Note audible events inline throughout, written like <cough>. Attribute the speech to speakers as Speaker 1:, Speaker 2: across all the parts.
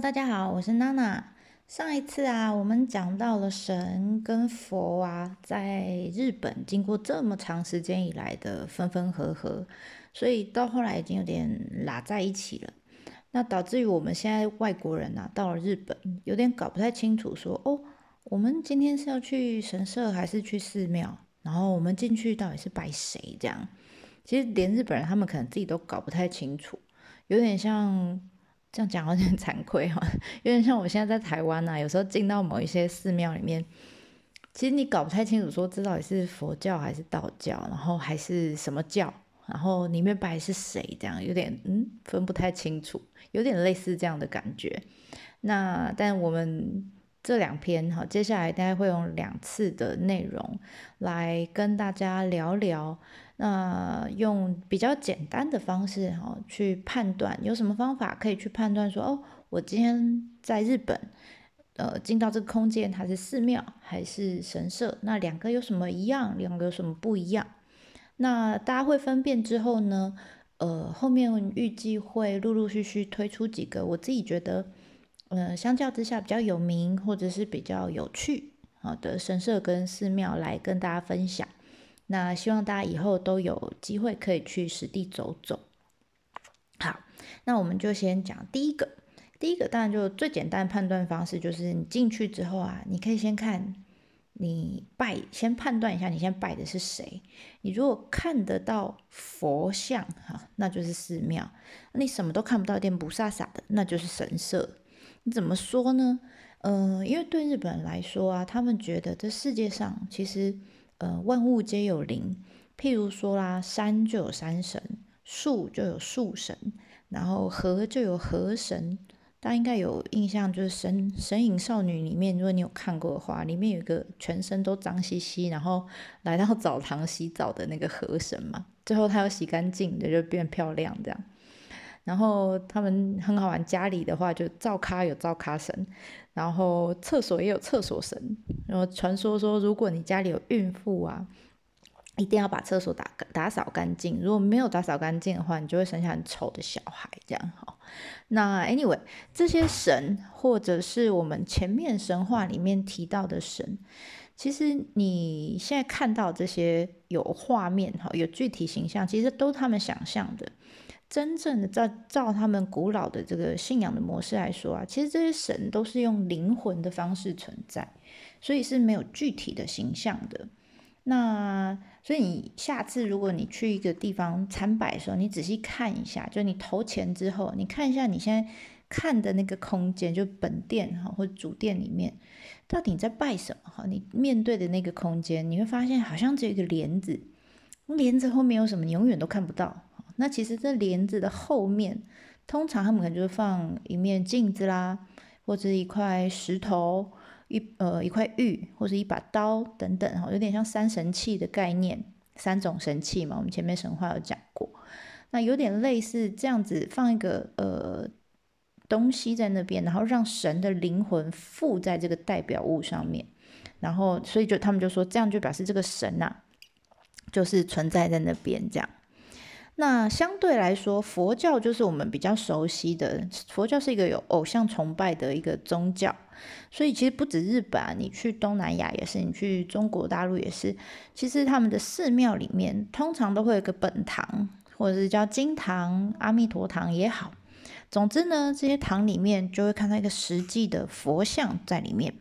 Speaker 1: 大家好，我是娜娜。上一次啊，我们讲到了神跟佛啊，在日本经过这么长时间以来的分分合合，所以到后来已经有点拉在一起了。那导致于我们现在外国人啊，到了日本有点搞不太清楚，说哦，我们今天是要去神社还是去寺庙？然后我们进去到底是拜谁？这样，其实连日本人他们可能自己都搞不太清楚，有点像。这样讲有点惭愧哈，<laughs> 有点像我现在在台湾呐、有时候进到某一些寺庙里面，其实你搞不太清楚，说这到底是佛教还是道教，然后还是什么教，然后里面拜是谁，这样有点嗯分不太清楚，有点类似这样的感觉。那但我们这两篇哈，接下来大概会用两次的内容来跟大家聊聊。那用比较简单的方式哈，去判断有什么方法可以去判断说，哦，我今天在日本，呃，进到这个空间，它是寺庙还是神社？那两个有什么一样，两个有什么不一样？那大家会分辨之后呢，呃，后面预计会陆陆续续推出几个我自己觉得，呃，相较之下比较有名或者是比较有趣好的神社跟寺庙来跟大家分享。那希望大家以后都有机会可以去实地走走。好，那我们就先讲第一个。第一个当然就最简单判断方式，就是你进去之后啊，你可以先看你拜，先判断一下你先拜的是谁。你如果看得到佛像哈，那就是寺庙；你什么都看不到，一点不飒飒的，那就是神社。怎么说呢？嗯、呃，因为对日本人来说啊，他们觉得这世界上其实。呃，万物皆有灵，譬如说啦，山就有山神，树就有树神，然后河就有河神。大家应该有印象，就是神《神隐少女》里面，如果你有看过的话，里面有一个全身都脏兮兮，然后来到澡堂洗澡的那个河神嘛，最后他要洗干净的，就变漂亮这样。然后他们很好玩，家里的话就灶咖有灶咖神。然后厕所也有厕所神，然后传说说，如果你家里有孕妇啊，一定要把厕所打打扫干净。如果没有打扫干净的话，你就会生下很丑的小孩。这样哈。那 anyway，这些神或者是我们前面神话里面提到的神，其实你现在看到这些有画面哈，有具体形象，其实都他们想象的。真正的照照他们古老的这个信仰的模式来说啊，其实这些神都是用灵魂的方式存在，所以是没有具体的形象的。那所以你下次如果你去一个地方参拜的时候，你仔细看一下，就你投钱之后，你看一下你现在看的那个空间，就本殿哈或主殿里面，到底你在拜什么哈？你面对的那个空间，你会发现好像只有一个帘子，帘子后面有什么，你永远都看不到。那其实这帘子的后面，通常他们可能就是放一面镜子啦，或者一块石头、一呃一块玉，或者一把刀等等，哈，有点像三神器的概念，三种神器嘛，我们前面神话有讲过。那有点类似这样子，放一个呃东西在那边，然后让神的灵魂附在这个代表物上面，然后所以就他们就说，这样就表示这个神呐、就是存在在那边这样。那相对来说，佛教就是我们比较熟悉的。佛教是一个有偶像崇拜的一个宗教，所以其实不止日本啊，你去东南亚也是，你去中国大陆也是。其实他们的寺庙里面通常都会有个本堂，或者是叫金堂、阿弥陀堂也好。总之呢，这些堂里面就会看到一个实际的佛像在里面。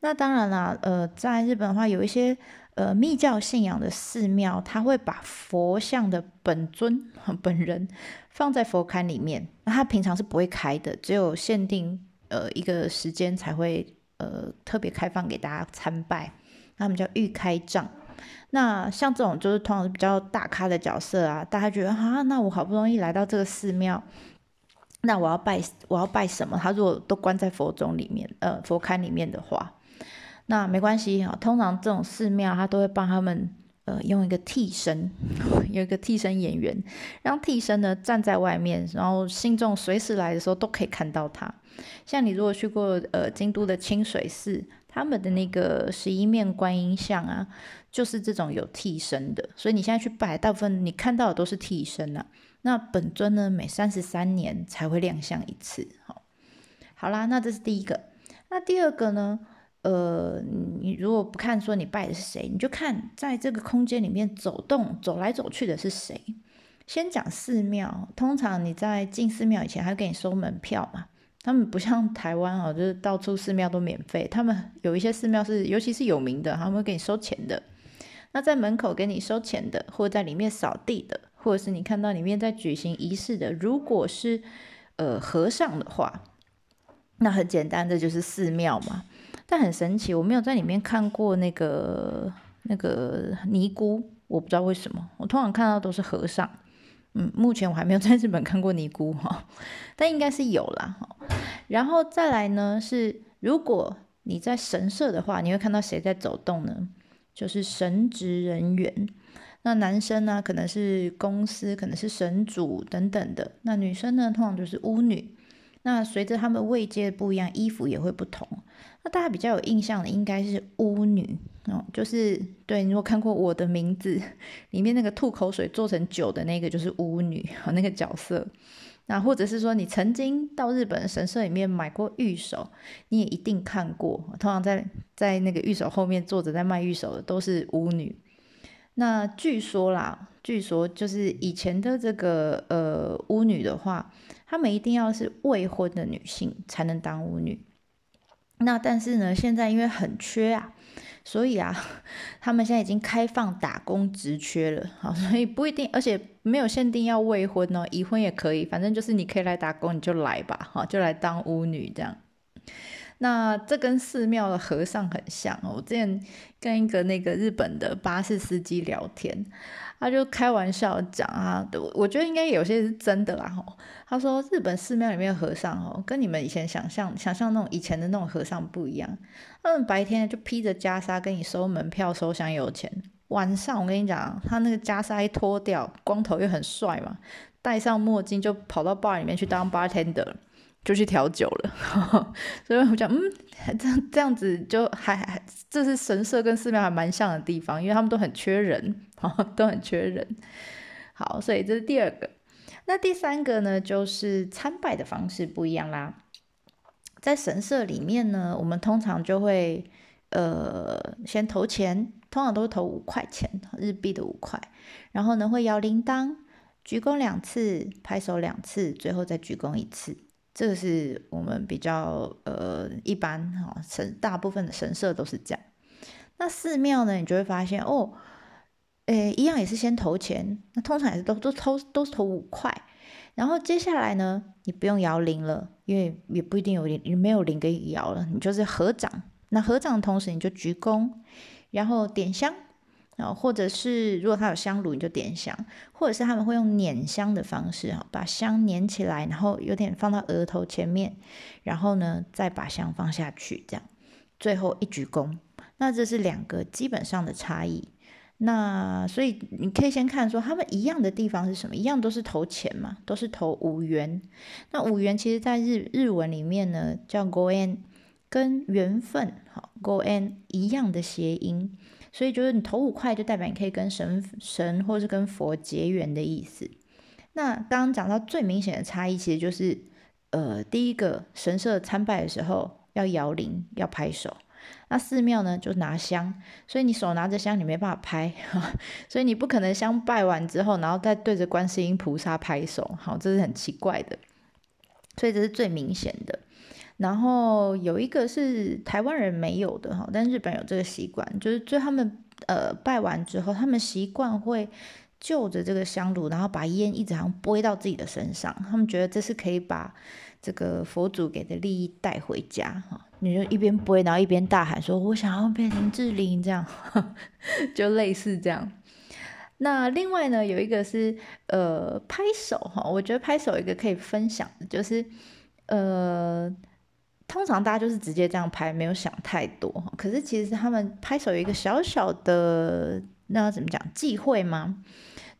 Speaker 1: 那当然啦，呃，在日本的话，有一些。呃，密教信仰的寺庙，他会把佛像的本尊 <laughs> 本人放在佛龛里面。那他平常是不会开的，只有限定呃一个时间才会呃特别开放给大家参拜。他们叫御开帐。那像这种就是通常是比较大咖的角色啊，大家觉得啊，那我好不容易来到这个寺庙，那我要拜我要拜什么？他如果都关在佛中里面，呃，佛龛里面的话。那没关系哈，通常这种寺庙他都会帮他们呃用一个替身，<laughs> 有一个替身演员，让替身呢站在外面，然后信众随时来的时候都可以看到他。像你如果去过呃京都的清水寺，他们的那个十一面观音像啊，就是这种有替身的，所以你现在去拜，大部分你看到的都是替身啊。那本尊呢，每三十三年才会亮相一次，好啦，那这是第一个。那第二个呢？呃，你如果不看说你拜的是谁，你就看在这个空间里面走动、走来走去的是谁。先讲寺庙，通常你在进寺庙以前还给你收门票嘛。他们不像台湾哦，就是到处寺庙都免费。他们有一些寺庙是，尤其是有名的，他们会给你收钱的。那在门口给你收钱的，或者在里面扫地的，或者是你看到里面在举行仪式的，如果是呃和尚的话，那很简单，这就是寺庙嘛。但很神奇，我没有在里面看过那个那个尼姑，我不知道为什么。我通常看到都是和尚，嗯，目前我还没有在日本看过尼姑哈，但应该是有啦。然后再来呢，是如果你在神社的话，你会看到谁在走动呢？就是神职人员。那男生呢，可能是公司，可能是神主等等的。那女生呢，通常就是巫女。那随着他们位阶不一样，衣服也会不同。那大家比较有印象的应该是巫女哦，就是对，你如果看过《我的名字》里面那个吐口水做成酒的那个，就是巫女和那个角色。那或者是说你曾经到日本神社里面买过御守，你也一定看过。通常在在那个御守后面坐着在卖御守的都是巫女。那据说啦，据说就是以前的这个呃巫女的话，她们一定要是未婚的女性才能当巫女。那但是呢，现在因为很缺啊，所以啊，<laughs> 他们现在已经开放打工职缺了，好，<laughs> 所以不一定，而且没有限定要未婚哦，已婚也可以，反正就是你可以来打工，你就来吧，好，就来当巫女这样。那这跟寺庙的和尚很像哦。我之前跟一个那个日本的巴士司机聊天，他就开玩笑讲啊，我觉得应该有些是真的啦。他说日本寺庙里面的和尚哦，跟你们以前想象想象那种以前的那种和尚不一样。他们白天就披着袈裟跟你收门票、收香油钱，晚上我跟你讲，他那个袈裟一脱掉，光头又很帅嘛，戴上墨镜就跑到 bar 里面去当 bartender。就去调酒了，呵呵，所以我讲，嗯，这这样子就还还，这是神社跟寺庙还蛮像的地方，因为他们都很缺人，都很缺人。好，所以这是第二个。那第三个呢，就是参拜的方式不一样啦。在神社里面呢，我们通常就会呃先投钱，通常都是投五块钱，日币的五块，然后呢会摇铃铛，鞠躬两次，拍手两次，最后再鞠躬一次。这个是我们比较呃一般哈神大部分的神社都是这样。那寺庙呢，你就会发现哦，诶，一样也是先投钱，那通常也是都都投都是投五块，然后接下来呢，你不用摇铃了，因为也不一定有铃，你没有铃可以摇了，你就是合掌。那合掌的同时，你就鞠躬，然后点香。或者是如果他有香炉，你就点香；或者是他们会用捻香的方式，哈，把香捻起来，然后有点放到额头前面，然后呢再把香放下去，这样，最后一鞠躬。那这是两个基本上的差异。那所以你可以先看说他们一样的地方是什么？一样都是投钱嘛，都是投五元。那五元其实在日日文里面呢叫 goen，跟缘分好 goen 一样的谐音。所以就是你投五块，就代表你可以跟神神或是跟佛结缘的意思。那刚刚讲到最明显的差异，其实就是，呃，第一个神社参拜的时候要摇铃，要拍手。那寺庙呢，就拿香，所以你手拿着香，你没办法拍，<laughs> 所以你不可能香拜完之后，然后再对着观世音菩萨拍手，好，这是很奇怪的。所以这是最明显的。然后有一个是台湾人没有的哈，但日本有这个习惯，就是就他们呃拜完之后，他们习惯会就着这个香炉，然后把烟一直好像拨到自己的身上，他们觉得这是可以把这个佛祖给的利益带回家哈。你就一边拨，然后一边大喊说：“我想要变成志玲这样，<laughs> 就类似这样。”那另外呢，有一个是呃拍手哈，我觉得拍手一个可以分享的就是呃。通常大家就是直接这样拍，没有想太多。可是其实他们拍手有一个小小的，那要怎么讲忌讳吗？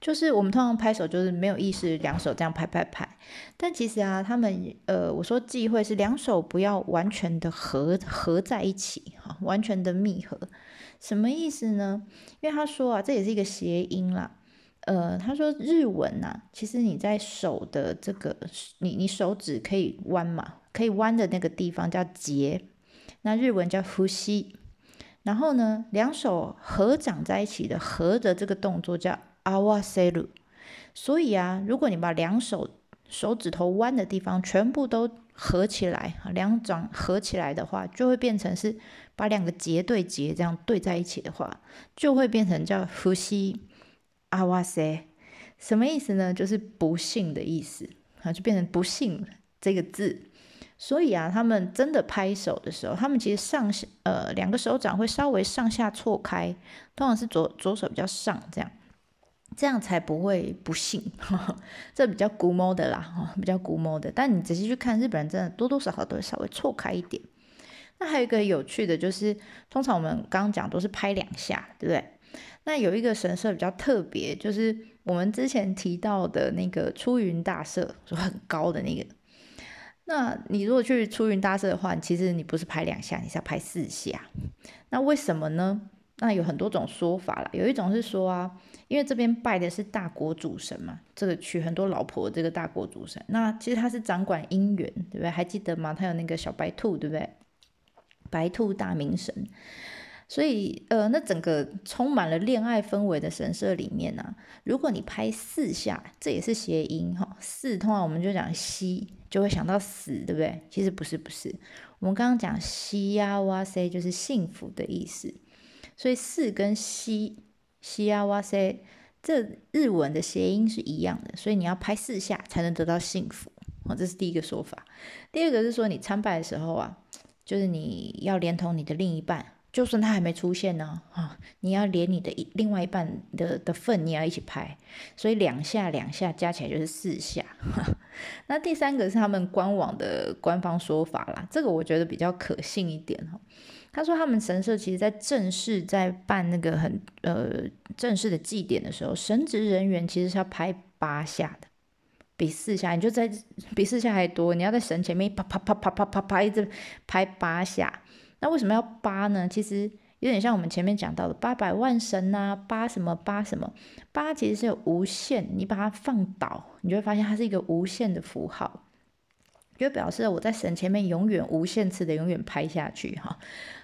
Speaker 1: 就是我们通常拍手就是没有意识，两手这样拍拍拍。但其实啊，他们呃，我说忌讳是两手不要完全的合合在一起，哈，完全的密合。什么意思呢？因为他说啊，这也是一个谐音啦。呃，他说日文呐、其实你在手的这个，你你手指可以弯嘛，可以弯的那个地方叫结，那日文叫呼吸。然后呢，两手合掌在一起的合的这个动作叫合わせる。所以啊，如果你把两手手指头弯的地方全部都合起来，两掌合起来的话，就会变成是把两个结对结这样对在一起的话，就会变成叫呼吸合わせ。什么意思呢？就是不幸的意思啊，就变成不幸这个字。 所以啊，他们真的拍手的时候，他们其实上下呃两个手掌会稍微上下错开，通常是左左手比较上这样，这样才不会不幸。呵 <laughs> 呵这比较古摸的啦，哦比较古摸的。但你仔细去看，日本人真的多多少少都会稍微错开一点。那还有一个有趣的就是，通常我们刚刚讲都是拍两下，对不对？那有一个神社比较特别，就是我们之前提到的那个出云大社，就很高的那个。那你如果去出云大社的话，其实你不是拍两下，你是要拍四下。那为什么呢？那有很多种说法啦。有一种是说啊，因为这边拜的是大国主神嘛，这个娶很多老婆这个大国主神，那其实他是掌管姻缘，对不对？还记得吗？他有那个小白兔，对不对？白兔大明神。所以，呃，那整个充满了恋爱氛围的神社里面呢、如果你拍四下，这也是谐音哈。四通常我们就讲西，就会想到死，对不对？其实不是，不是。我们刚刚讲西呀哇塞，就是幸福的意思。所以四跟西西呀哇塞，这日文的谐音是一样的。所以你要拍四下才能得到幸福。哦，这是第一个说法。第二个是说，你参拜的时候啊，就是你要连同你的另一半。就算他还没出现呢，啊，你要连你的一另外一半的的份，你要一起拍，所以两下两下加起来就是四下。<laughs> 那第三个是他们官网的官方说法啦，这个我觉得比较可信一点哈。他说他们神社其实在正式在办那个很呃正式的祭典的时候，神职人员其实是要拍八下的，比四下你就在比四下还多，你要在神前面啪啪啪啪啪啪啪一直拍八下。那为什么要八呢？其实有点像我们前面讲到的八百万神呐，八什么八什么，八其实是有无限，你把它放倒，你就会发现它是一个无限的符号，就表示我在神前面永远无限次的永远拍下去哈。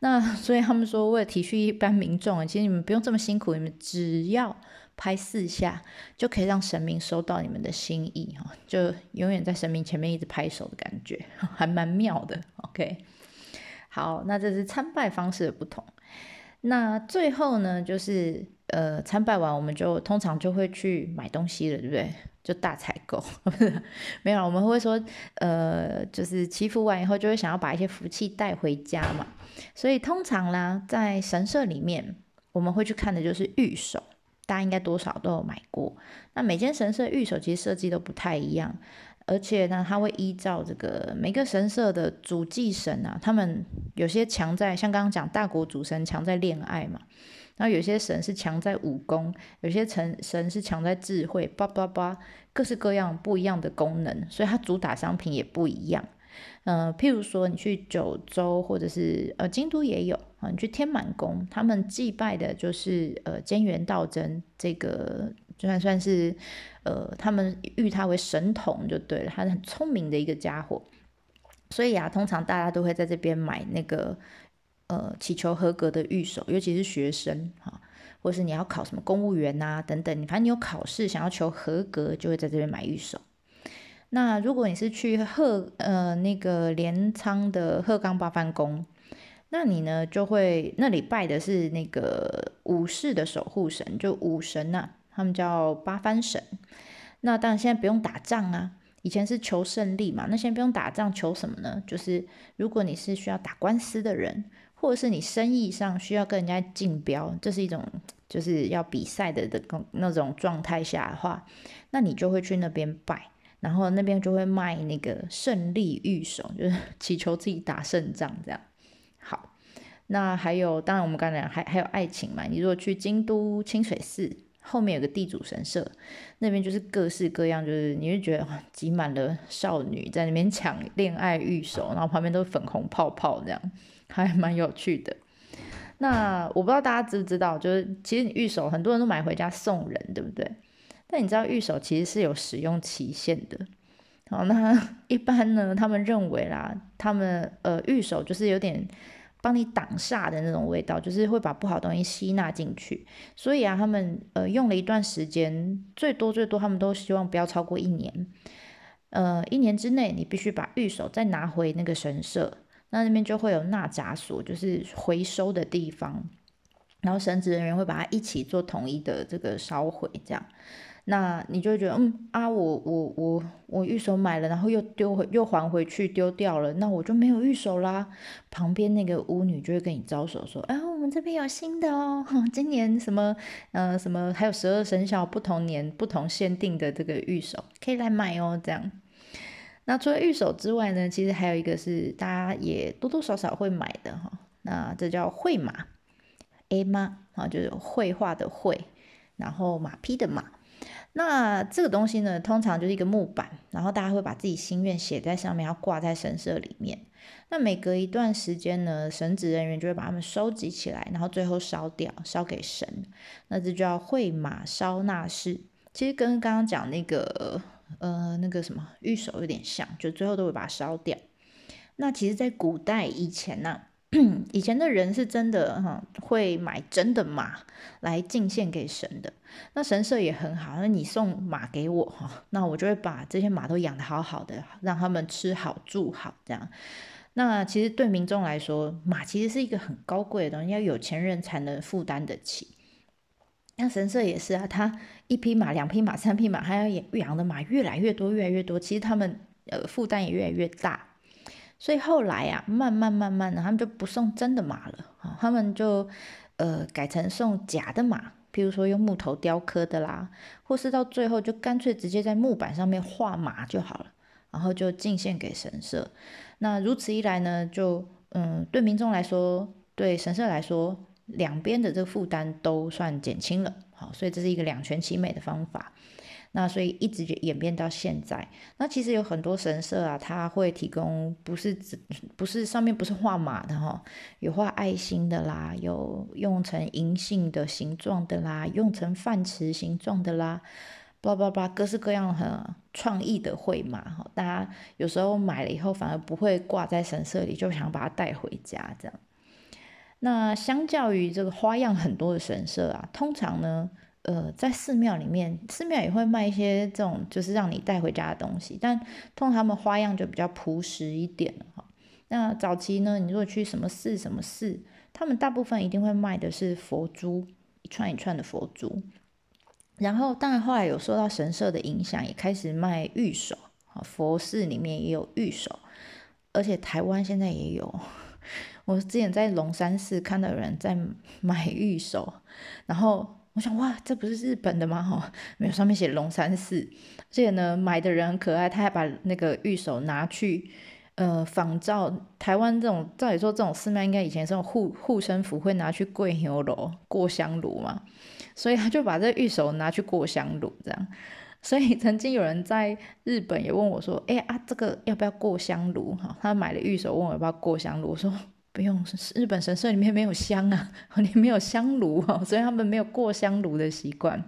Speaker 1: 那 <laughs> 所以他们说，为了体恤一般民众，其实你们不用这么辛苦，你们只要拍四下就可以让神明收到你们的心意哈，就永远在神明前面一直拍手的感觉，<laughs> 还蛮妙的。OK。好，那这是参拜方式的不同。那最后呢，就是呃，参拜完我们就通常就会去买东西了，对不对？就大采购，<laughs> 没有，我们会说，呃，就是祈福完以后就会想要把一些福气带回家嘛。所以通常啦，在神社里面，我们会去看的就是御守，大家应该多少都有买过。那每间神社御守其实设计都不太一样。而且呢，他会依照这个每个神社的主祭神啊，他们有些强在，像刚刚讲大国主神强在恋爱嘛，然后有些神是强在武功，有些神神是强在智慧，叭叭叭，各式各样不一样的功能，所以它主打商品也不一样。嗯、譬如说你去九州或者是呃京都也有啊，你去天满宫，他们祭拜的就是呃菅原道真这个。就算算是，呃，他们誉他为神童就对了，他是很聪明的一个家伙，所以啊，通常大家都会在这边买那个，呃，祈求合格的御守，尤其是学生哈，或是你要考什么公务员呐等等，你反正你有考试想要求合格，就会在这边买御守。那如果你是去鹤呃那个镰仓的鹤冈八幡宫，那你呢就会那里拜的是那个武士的守护神，就武神呐、他们叫八幡神，那当然现在不用打仗啊，以前是求胜利嘛，那现在不用打仗，求什么呢？就是如果你是需要打官司的人，或者是你生意上需要跟人家竞标，这是一种就是要比赛的的那种状态下的话，那你就会去那边拜，然后那边就会卖那个胜利玉手，就是 <laughs> 祈求自己打胜仗这样。好，那还有，当然我们刚才还还有爱情嘛，你如果去京都清水寺。后面有个地主神社，那边就是各式各样，就是你会觉得挤满了少女在那边抢恋爱御守，然后旁边都是粉红泡泡，这样还蛮有趣的。那我不知道大家知不知道，就是其实你御守很多人都买回家送人，对不对？但你知道御守其实是有使用期限的，好，那 <laughs> 一般呢，他们认为啦，他们呃御守就是有点帮你挡煞的那种味道，就是会把不好东西吸纳进去。所以啊，他们呃用了一段时间，最多最多他们都希望不要超过一年。呃，一年之内你必须把玉手再拿回那个神社，那那边就会有纳札所，就是回收的地方。然后神职人员会把它一起做统一的这个烧毁，这样，那你就会觉得，嗯啊，我我我我御守买了，然后又丢回又还回去丢掉了，那我就没有御守啦。旁边那个巫女就会跟你招手说，啊，我们这边有新的哦，今年什么呃什么还有十二生肖不同年不同限定的这个御守可以来买哦，这样。那除了御守之外呢，其实还有一个是大家也多多少少会买的哈，那这叫会马。A 吗？啊，就是绘画的绘，然后马匹的马。那这个东西呢，通常就是一个木板，然后大家会把自己心愿写在上面，要挂在神社里面。那每隔一段时间呢，神职人员就会把它们收集起来，然后最后烧掉，烧给神。那这叫绘马烧纳式。其实跟刚刚讲那个呃那个什么御守有点像，就最后都会把它烧掉。那其实，在古代以前呢、<clears throat> 以前的人是真的哈，会买真的马来进献给神的。那神社也很好，那你送马给我哈，那我就会把这些马都养得好好的，让他们吃好住好这样。那其实对民众来说，马其实是一个很高贵的东西，要有钱人才能负担得起。那神社也是啊，他一匹马、两匹马、三匹马，还要养养的马越来越多、越来越多，其实他们呃负担也越来越大。所以后来啊，慢慢慢慢的，他们就不送真的马了啊，他们就呃改成送假的马，譬如说用木头雕刻的啦，或是到最后就干脆直接在木板上面画马就好了，然后就进献给神社。那如此一来呢，就嗯对民众来说，对神社来说，两边的这个负担都算减轻了。好，所以这是一个两全其美的方法。那所以一直就演变到现在。那其实有很多神社啊，它会提供不是只不是上面不是画马的哈，有画爱心的啦，有用成银杏的形状的啦，用成饭匙形状的啦，叭叭叭，各式各样很创意的绘马哈。大家有时候买了以后反而不会挂在神社里，就想把它带回家这样。那相较于这个花样很多的神社啊，通常呢。呃，在寺庙里面，寺庙也会卖一些这种，就是让你带回家的东西，但通常他们花样就比较朴实一点哈。那早期呢，你如果去什么寺什么寺，他们大部分一定会卖的是佛珠，一串一串的佛珠。然后，当然后来有受到神社的影响，也开始卖御守，佛寺里面也有玉手，而且台湾现在也有。<laughs> 我之前在龙山寺看到有人在买玉手，然后。我想哇，这不是日本的吗？哈，没有，上面写龙山寺。而且呢，买的人很可爱，他还把那个御守拿去，呃，仿照台湾这种，照理说这种寺庙应该以前这种护护身符会拿去跪香炉、过香炉嘛，所以他就把这御守拿去过香炉这样。所以曾经有人在日本也问我说：“哎啊，这个要不要过香炉？”哈，他买了御守，问我要不要过香炉。我说。不用，日本神社里面没有香啊，<laughs> 里面没有香炉哦，<laughs> 所以他们没有过香炉的习惯。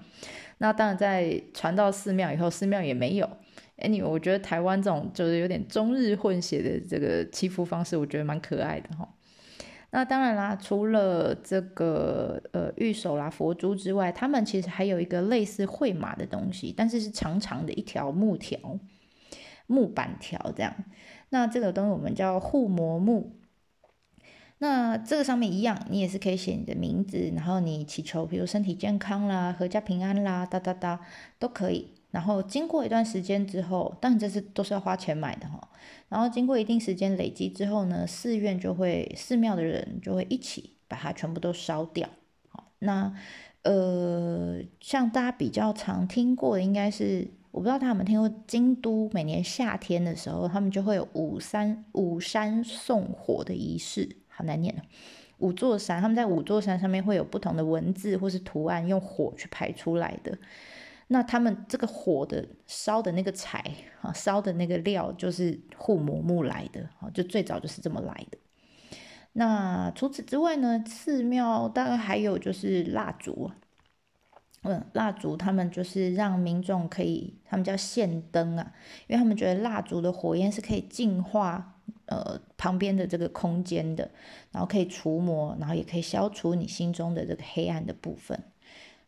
Speaker 1: 那当然，在传到寺庙以后，寺庙也没有。any，我觉得台湾这种就是有点中日混血的这个祈福方式，我觉得蛮可爱的哈。那当然啦，除了这个呃御守啦、佛珠之外，他们其实还有一个类似绘马的东西，但是是长长的一条木条、木板条这样。那这个东西我们叫护摩木。那这个上面一样，你也是可以写你的名字，然后你祈求，比如身体健康啦、阖家平安啦，哒哒哒都可以。然后经过一段时间之后，当然这是都是要花钱买的哈。然后经过一定时间累积之后呢，寺院就会寺庙的人就会一起把它全部都烧掉。好，那呃，像大家比较常听过的，应该是我不知道大家有没有听过，京都每年夏天的时候，他们就会有五山五山送火的仪式。好难念了，五座山，他们在五座山上面会有不同的文字或是图案，用火去排出来的。那他们这个火的烧的那个柴啊，烧的那个料就是护摩木来的啊，就最早就是这么来的。那除此之外呢，寺庙大概还有就是蜡烛，嗯，蜡烛他们就是让民众可以，他们叫献灯啊，因为他们觉得蜡烛的火焰是可以净化呃旁边的这个空间的，然后可以除魔，然后也可以消除你心中的这个黑暗的部分。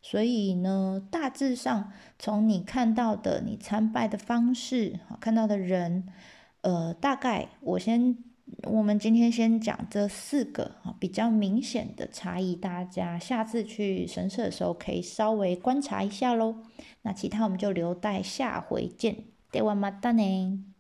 Speaker 1: 所以呢，大致上从你看到的你参拜的方式，看到的人，呃，大概我先。我们今天先讲这四个啊比较明显的差异，大家下次去神社的时候可以稍微观察一下喽。那其他我们就留待下回见。ではまたね。